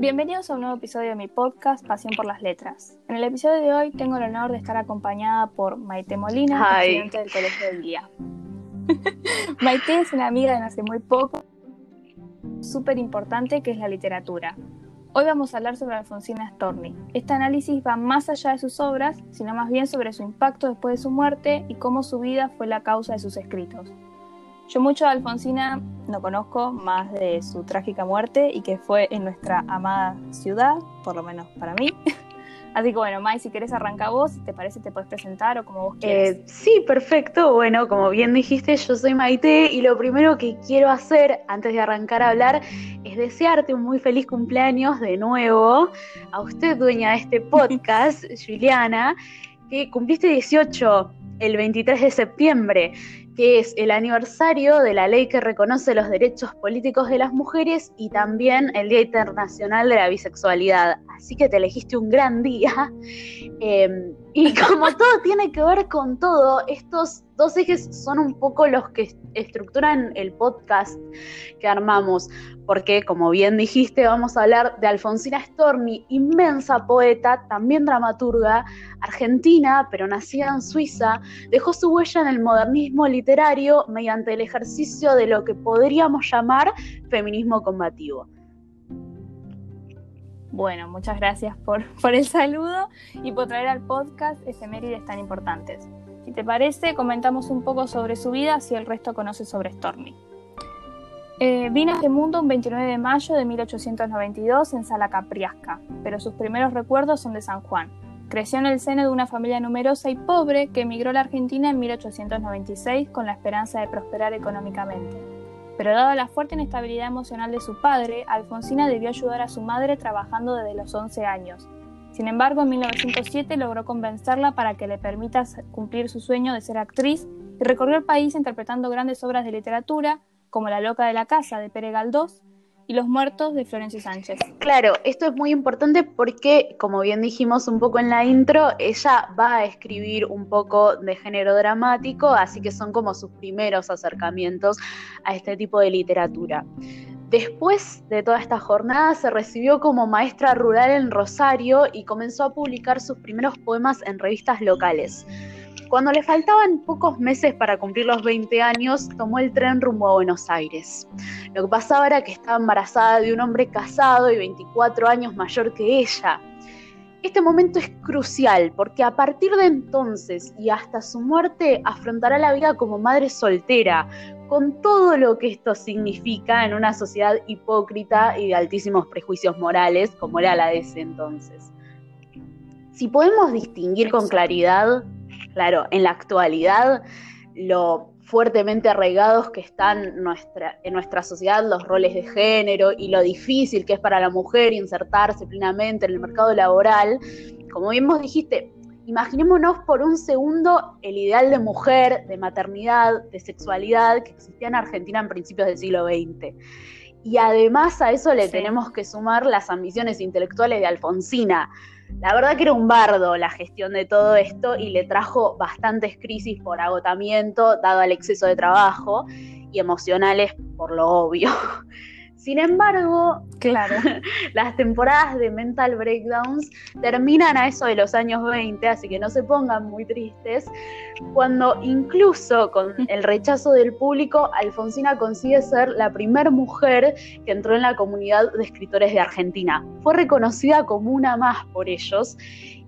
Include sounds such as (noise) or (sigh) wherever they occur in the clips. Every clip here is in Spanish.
Bienvenidos a un nuevo episodio de mi podcast Pasión por las Letras. En el episodio de hoy tengo el honor de estar acompañada por Maite Molina, estudiante del Colegio del Día. (laughs) Maite es una amiga de hace muy poco, súper importante que es la literatura. Hoy vamos a hablar sobre Alfonsina Storni. Este análisis va más allá de sus obras, sino más bien sobre su impacto después de su muerte y cómo su vida fue la causa de sus escritos. Yo mucho de Alfonsina no conozco más de su trágica muerte y que fue en nuestra amada ciudad, por lo menos para mí. (laughs) Así que bueno, Mai, si querés arrancar vos, si te parece te puedes presentar o como vos quieras. Eh, sí, perfecto. Bueno, como bien dijiste, yo soy Maite y lo primero que quiero hacer antes de arrancar a hablar es desearte un muy feliz cumpleaños de nuevo a usted, dueña de este (laughs) podcast, Juliana, que cumpliste 18 el 23 de septiembre que es el aniversario de la ley que reconoce los derechos políticos de las mujeres y también el Día Internacional de la Bisexualidad. Así que te elegiste un gran día. (laughs) Em, y (laughs) como todo tiene que ver con todo, estos dos ejes son un poco los que estructuran el podcast que armamos, porque como bien dijiste, vamos a hablar de Alfonsina Storni, inmensa poeta, también dramaturga, argentina, pero nacida en Suiza, dejó su huella en el modernismo literario mediante el ejercicio de lo que podríamos llamar feminismo combativo. Bueno, muchas gracias (laughs) por, el saludo y por traer al podcast efemérides tan importantes. Si te parece, comentamos un poco sobre su vida, si el resto conoce sobre Stormy. Eh, vino a este mundo un 29 de mayo de 1892 en Sala Capriasca, pero sus primeros recuerdos son de San Juan. Creció en el seno de una familia numerosa y pobre que emigró a la Argentina en 1896 con la esperanza de prosperar económicamente. Pero dada la fuerte inestabilidad emocional de su padre, Alfonsina debió ayudar a su madre trabajando desde los 11 años, sin embargo, en 1907 logró convencerla para que le permita cumplir su sueño de ser actriz y recorrió el país interpretando grandes obras de literatura como La loca de la casa de Pere Galdós y Los muertos de Florencio Sánchez. Claro, esto es muy importante porque, como bien dijimos un poco en la intro, ella va a escribir un poco de género dramático, así que son como sus primeros acercamientos a este tipo de literatura. Después de toda esta jornada se recibió como maestra rural en Rosario y comenzó a publicar sus primeros poemas en revistas locales. Cuando le faltaban pocos meses para cumplir los 20 años, tomó el tren rumbo a Buenos Aires. Lo que pasaba era que estaba embarazada de un hombre casado y 24 años mayor que ella. Este momento es crucial porque a partir de entonces y hasta su muerte afrontará la vida como madre soltera, con todo lo que esto significa en una sociedad hipócrita y de altísimos prejuicios morales como era la de ese entonces. Si podemos distinguir con claridad, claro, en la actualidad, lo fuertemente arraigados que están nuestra, en nuestra sociedad los roles de género y lo difícil que es para la mujer insertarse plenamente en el mercado laboral, como bien vos dijiste, Imaginémonos por un segundo el ideal de mujer, de maternidad, de sexualidad que existía en Argentina en principios del siglo XX. Y además a eso le tenemos que sumar las ambiciones intelectuales de Alfonsina. La verdad que era un bardo la gestión de todo esto y le trajo bastantes crisis por agotamiento, dado el exceso de trabajo, y emocionales por lo obvio. (laughs) Sin embargo, claro, (laughs) las temporadas de Mental Breakdowns terminan a eso de los años 20, así que no se pongan muy tristes, cuando incluso con (laughs) el rechazo del público, Alfonsina consigue ser la primera mujer que entró en la comunidad de escritores de Argentina. Fue reconocida como una más por ellos.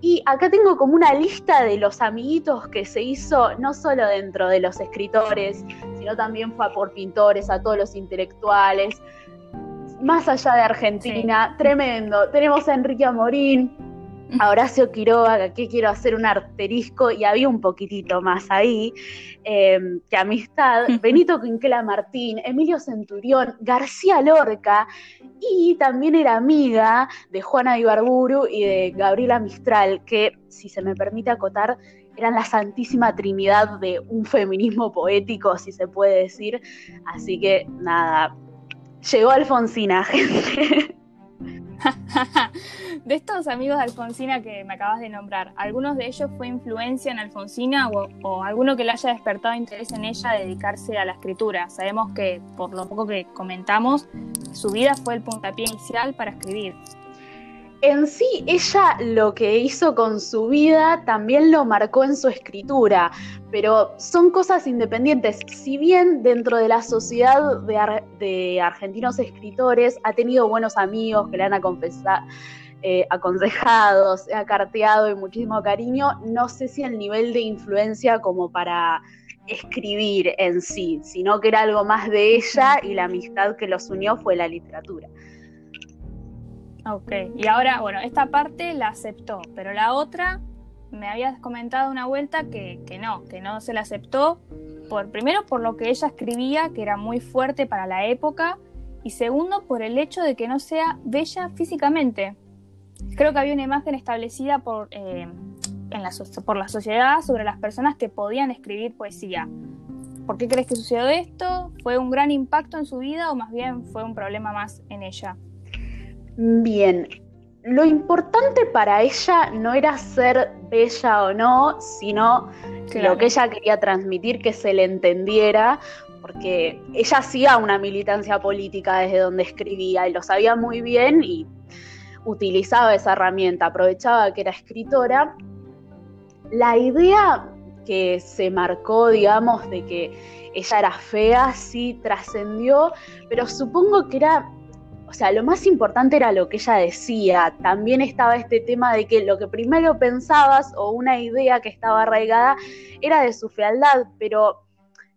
Y acá tengo como una lista de los amiguitos que se hizo no solo dentro de los escritores, sino también fue por pintores, a todos los intelectuales, más allá de Argentina, tremendo. Tenemos a Enrique Amorín, a Horacio Quiroga, que quiero hacer un arterisco, y había un poquitito más ahí, em, que amistad, (laughs) Benito Quinquela Martín, Emilio Centurión, García Lorca, y también era amiga de Juana Ibarburu y de Gabriela Mistral, que, si se me permite acotar, eran la santísima trinidad de un feminismo poético, si se puede decir. Así que nada, Llegó Alfonsina, (laughs) gente. (laughs) de estos amigos de Alfonsina que me acabas de nombrar, ¿algunos de ellos fue influencia en Alfonsina o, alguno que le haya despertado interés en ella de dedicarse a la escritura? Sabemos que, por lo poco que comentamos, su vida fue el puntapié inicial para escribir. En sí, ella lo que hizo con su vida también lo marcó en su escritura, pero son cosas independientes. Si bien dentro de la sociedad de, argentinos escritores ha tenido buenos amigos que le han eh, aconsejado, se ha carteado y muchísimo cariño, no sé si el nivel de influencia como para escribir en sí, sino que era algo más de ella y la amistad que los unió fue la literatura. Ok, y ahora, bueno, esta parte la aceptó, pero la otra me habías comentado una vuelta que, que no, que no se la aceptó, por, primero por lo que ella escribía, que era muy fuerte para la época, y segundo por el hecho de que no sea bella físicamente. Creo que había una imagen establecida por, eh, en la, por la sociedad sobre las personas que podían escribir poesía. ¿Por qué crees que sucedió esto? ¿Fue un gran impacto en su vida o más bien fue un problema más en ella? Bien, lo importante para ella no era ser bella o no, sino lo que ella quería transmitir, que se le entendiera, porque ella hacía una militancia política desde donde escribía y lo sabía muy bien y utilizaba esa herramienta, aprovechaba que era escritora. La idea que se marcó, digamos, de que ella era fea, sí trascendió, pero supongo que era o sea, lo más importante era lo que ella decía. También estaba este tema de que lo que primero pensabas o una idea que estaba arraigada era de su fealdad, pero,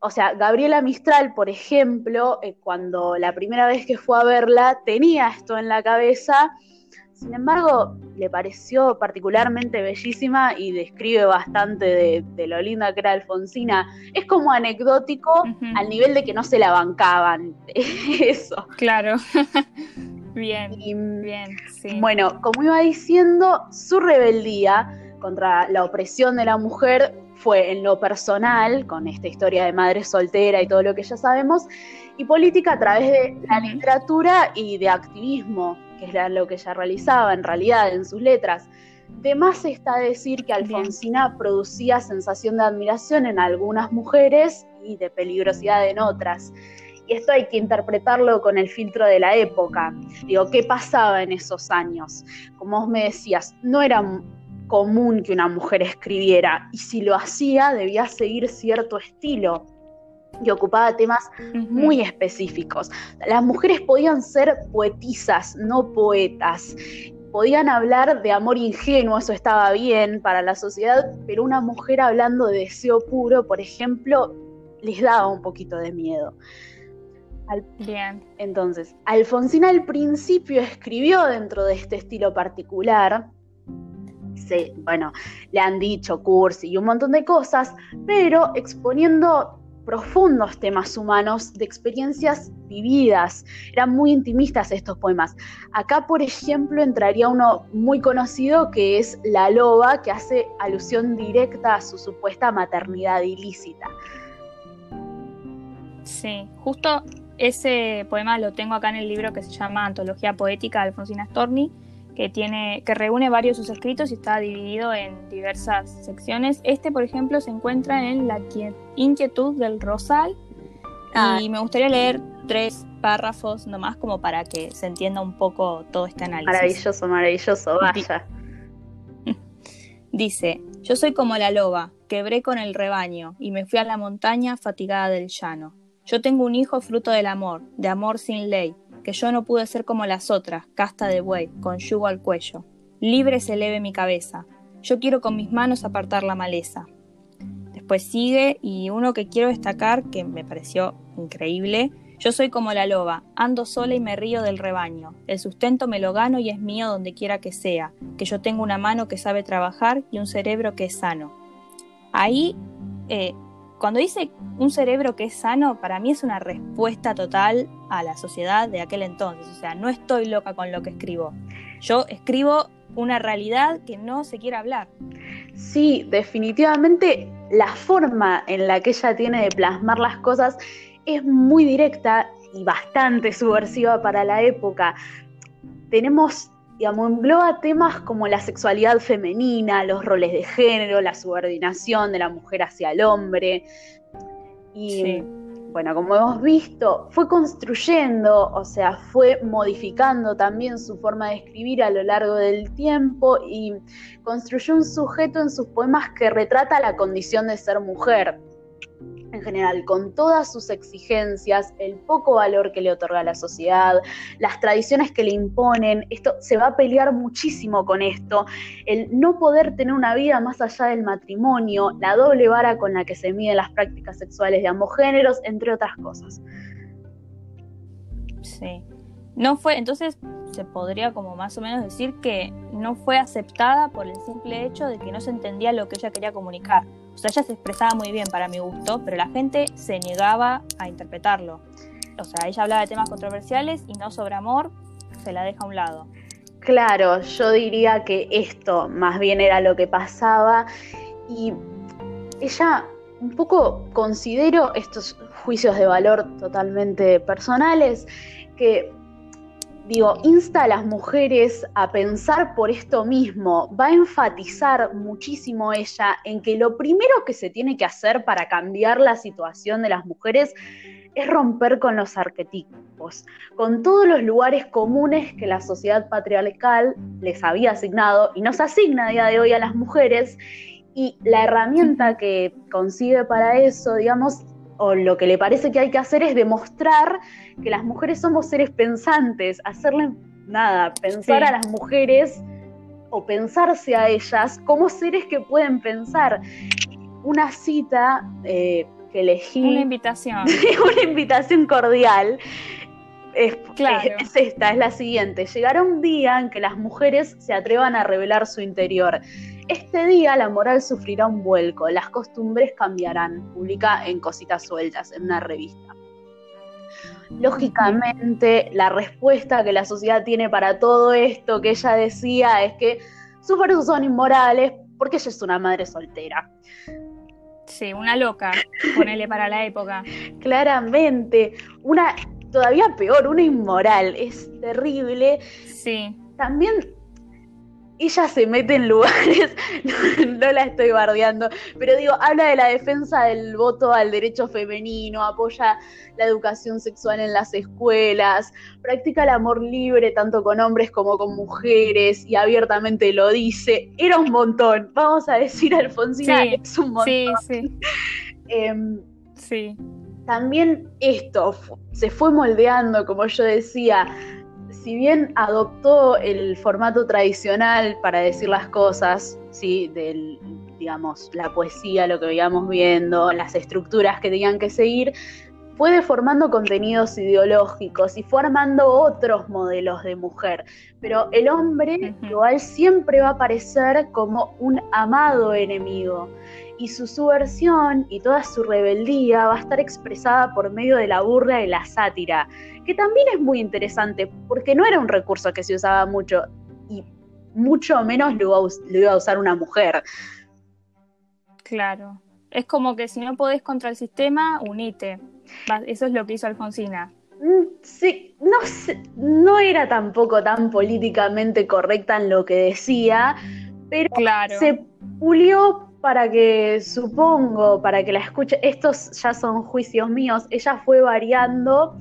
o sea, Gabriela Mistral, por ejemplo, eh, cuando la primera vez que fue a verla tenía esto en la cabeza sin embargo, le pareció particularmente bellísima y describe bastante de, lo linda que era Alfonsina. Es como anecdótico al nivel de que no se la bancaban. (laughs) Eso. Claro. (laughs) bien, bien, sí. Bueno, como iba diciendo, su rebeldía contra la opresión de la mujer fue en lo personal, con esta historia de madre soltera y todo lo que ya sabemos, y política a través de la literatura y de activismo que era lo que ella realizaba en realidad en sus letras. De más está decir que Alfonsina producía sensación de admiración en algunas mujeres y de peligrosidad en otras. Y esto hay que interpretarlo con el filtro de la época. Digo, ¿qué pasaba en esos años? Como vos me decías, no era común que una mujer escribiera y si lo hacía debía seguir cierto estilo y ocupaba temas muy específicos. Las mujeres podían ser poetisas, no poetas. Podían hablar de amor ingenuo, eso estaba bien para la sociedad, pero una mujer hablando de deseo puro, por ejemplo, les daba un poquito de miedo. bien. Entonces, Alfonsina al principio escribió dentro de este estilo particular, bueno, le han dicho cursi y un montón de cosas, pero exponiendo profundos temas humanos, de experiencias vividas. Eran muy intimistas estos poemas. Acá, por ejemplo, entraría uno muy conocido que es La Loba, que hace alusión directa a su supuesta maternidad ilícita. Sí, justo ese poema lo tengo acá en el libro que se llama Antología Poética de Alfonsina Storni que, tiene, que reúne varios de sus escritos y está dividido en diversas secciones. Este, por ejemplo, se encuentra en La inquietud del rosal ah. y me gustaría leer tres párrafos nomás como para que se entienda un poco todo este análisis. Maravilloso, maravilloso, vaya. (laughs) Dice, yo soy como la loba, quebré con el rebaño y me fui a la montaña fatigada del llano. Yo tengo un hijo fruto del amor, de amor sin ley, que yo no pude ser como las otras, casta de buey, con yugo al cuello. Libre se eleve mi cabeza. Yo quiero con mis manos apartar la maleza. Después sigue y uno que quiero destacar, que me pareció increíble, yo soy como la loba, ando sola y me río del rebaño. El sustento me lo gano y es mío donde quiera que sea, que yo tengo una mano que sabe trabajar y un cerebro que es sano. Ahí eh, cuando dice un cerebro que es sano, para mí es una respuesta total a la sociedad de aquel entonces. O sea, no estoy loca con lo que escribo. Yo escribo una realidad que no se quiere hablar. Sí, definitivamente la forma en la que ella tiene de plasmar las cosas es muy directa y bastante subversiva para la época. Tenemos digamos, engloba temas como la sexualidad femenina, los roles de género, la subordinación de la mujer hacia el hombre. Y bueno, como hemos visto, fue construyendo, o sea, fue modificando también su forma de escribir a lo largo del tiempo y construyó un sujeto en sus poemas que retrata la condición de ser mujer en general, con todas sus exigencias, el poco valor que le otorga la sociedad, las tradiciones que le imponen, esto se va a pelear muchísimo con esto, el no poder tener una vida más allá del matrimonio, la doble vara con la que se miden las prácticas sexuales de ambos géneros, entre otras cosas. Sí. No fue, entonces se podría como más o menos decir que no fue aceptada por el simple hecho de que no se entendía lo que ella quería comunicar. O sea, ella se expresaba muy bien para mi gusto, pero la gente se negaba a interpretarlo. O sea, ella hablaba de temas controversiales y no sobre amor, se la deja a un lado. Claro, yo diría que esto más bien era lo que pasaba y ella un poco considero estos juicios de valor totalmente personales que digo, insta a las mujeres a pensar por esto mismo, va a enfatizar muchísimo ella en que lo primero que se tiene que hacer para cambiar la situación de las mujeres es romper con los arquetipos, con todos los lugares comunes que la sociedad patriarcal les había asignado y nos asigna a día de hoy a las mujeres. Y la herramienta que consigue para eso, digamos, o lo que le parece que hay que hacer es demostrar que las mujeres somos seres pensantes, hacerle nada, pensar a las mujeres o pensarse a ellas como seres que pueden pensar. Una cita eh, que elegí. Una invitación. (laughs) una invitación cordial. Es, es, esta, es la siguiente. Llegará un día en que las mujeres se atrevan a revelar su interior. Este día la moral sufrirá un vuelco, las costumbres cambiarán, publica en Cositas Sueltas, en una revista. Lógicamente, la respuesta que la sociedad tiene para todo esto que ella decía es que sus versos son inmorales porque ella es una madre soltera. Sí, una loca, ponele para la época. (laughs) Claramente, una todavía peor, una inmoral, es terrible. Sí. También ella se mete en lugares, (laughs) no, la estoy bardeando, pero digo, habla de la defensa del voto al derecho femenino, apoya la educación sexual en las escuelas, practica el amor libre tanto con hombres como con mujeres y abiertamente lo dice. Era un montón, vamos a decir Alfonsina, es un montón. Sí, sí. (laughs) Em, sí. También esto se fue moldeando, como yo decía, si bien adoptó el formato tradicional para decir las cosas, ¿sí? del, digamos, la poesía, lo que veíamos viendo, las estructuras que tenían que seguir, fue deformando contenidos ideológicos y fue armando otros modelos de mujer. Pero el hombre igual siempre va a aparecer como un amado enemigo y su subversión y toda su rebeldía va a estar expresada por medio de la burla y la sátira, que también es muy interesante porque no era un recurso que se usaba mucho y mucho menos lo iba a usar una mujer. Claro. Es como que si no podés contra el sistema, unite. Eso es lo que hizo Alfonsina. Mm, sí, no, no era tampoco tan políticamente correcta en lo que decía, pero se pulió para que, supongo, para que la escuche, estos ya son juicios míos, ella fue variando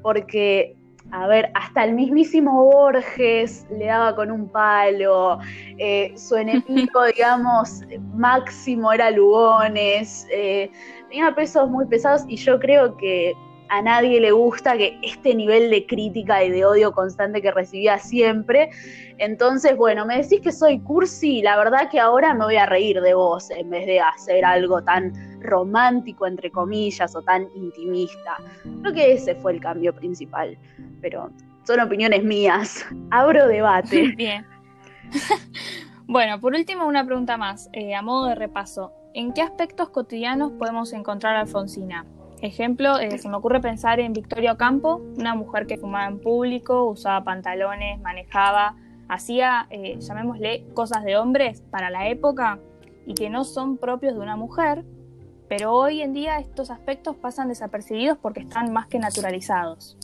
porque, a ver, hasta el mismísimo Borges le daba con un palo, eh, su enemigo, (laughs) digamos, máximo era Lugones, eh, tenía pesos muy pesados y yo creo que a nadie le gusta que este nivel de crítica y de odio constante que recibía siempre. Entonces, bueno, me decís que soy cursi, la verdad que ahora me voy a reír de vos en vez de hacer algo tan romántico, entre comillas, o tan intimista. Creo que ese fue el cambio principal, pero son opiniones mías. (laughs) Abro debate. (laughs) Bien. (laughs) bueno, por último, una pregunta más, eh, a modo de repaso. ¿En qué aspectos cotidianos podemos encontrar a Alfonsina? Ejemplo, eh, se me ocurre pensar en Victoria Ocampo, una mujer que fumaba en público, usaba pantalones, manejaba, hacía, eh, llamémosle, cosas de hombres para la época y que no son propios de una mujer, pero hoy en día estos aspectos pasan desapercibidos porque están más que naturalizados.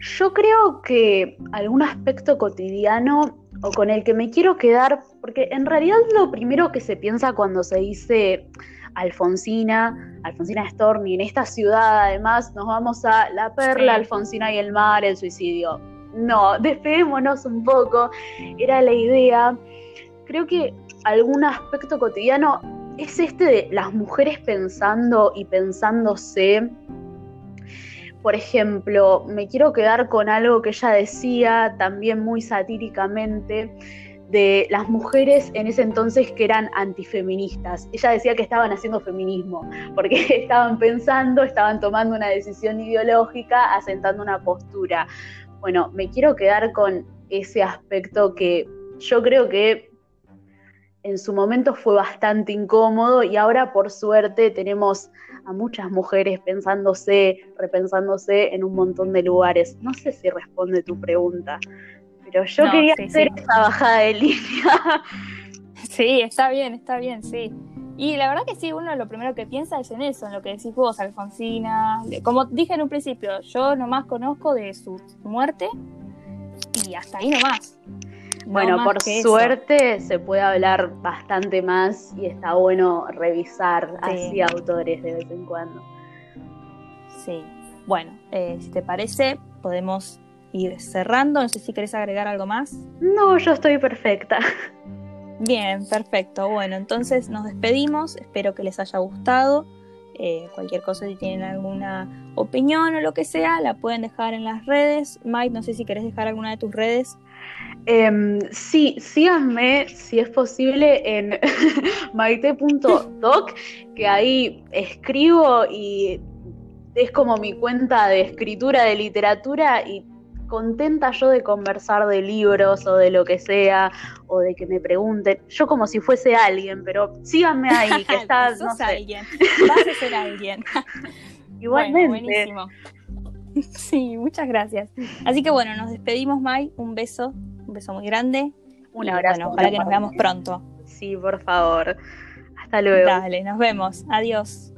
Yo creo que algún aspecto cotidiano o con el que me quiero quedar, porque en realidad lo primero que se piensa cuando se dice Alfonsina, Alfonsina Storni, en esta ciudad además nos vamos a La Perla, Alfonsina y el mar, el suicidio. No, (laughs) despeguémonos un poco, era la idea. Creo que algún aspecto cotidiano es este de las mujeres pensando y pensándose. Por ejemplo, me quiero quedar con algo que ella decía también muy satíricamente de las mujeres en ese entonces que eran antifeministas. Ella decía que estaban haciendo feminismo, porque (laughs) estaban pensando, estaban tomando una decisión ideológica, asentando una postura. Bueno, me quiero quedar con ese aspecto que yo creo que en su momento fue bastante incómodo y ahora por suerte tenemos a muchas mujeres pensándose, repensándose en un montón de lugares. No sé si responde tu pregunta, pero yo quería hacer esa bajada de línea. (laughs) Sí, está bien, está bien, sí. Y la verdad que sí, uno lo primero que piensa es en eso, en lo que decís vos, Alfonsina. Como dije en un principio, yo nomás conozco de su muerte y hasta ahí nomás. Bueno, por suerte se puede hablar bastante más y está bueno revisar así autores de vez en cuando. Sí, bueno, eh, si te parece, podemos ir cerrando. No sé si querés agregar algo más. No, yo estoy perfecta. Bien, perfecto. Bueno, entonces nos despedimos. Espero que les haya gustado. Eh, cualquier cosa, si tienen alguna opinión o lo que sea, la pueden dejar en las redes. Mike, no sé si querés dejar alguna de tus redes. Eh, sí, síganme, si es posible, en (laughs) maite.doc, que ahí escribo y es como mi cuenta de escritura de literatura y contenta yo de conversar de libros o de lo que sea, o de que me pregunten, yo como si fuese alguien, pero síganme ahí, que (laughs) estás, no sé. alguien, vas a ser alguien. (laughs) Igualmente. buenísimo. Sí, muchas gracias. Así que bueno, nos despedimos, Mai. Un beso, un beso muy grande. Un abrazo. Bueno, ojalá que nos veamos pronto. Sí, por favor. Hasta luego. Dale, nos vemos. Adiós.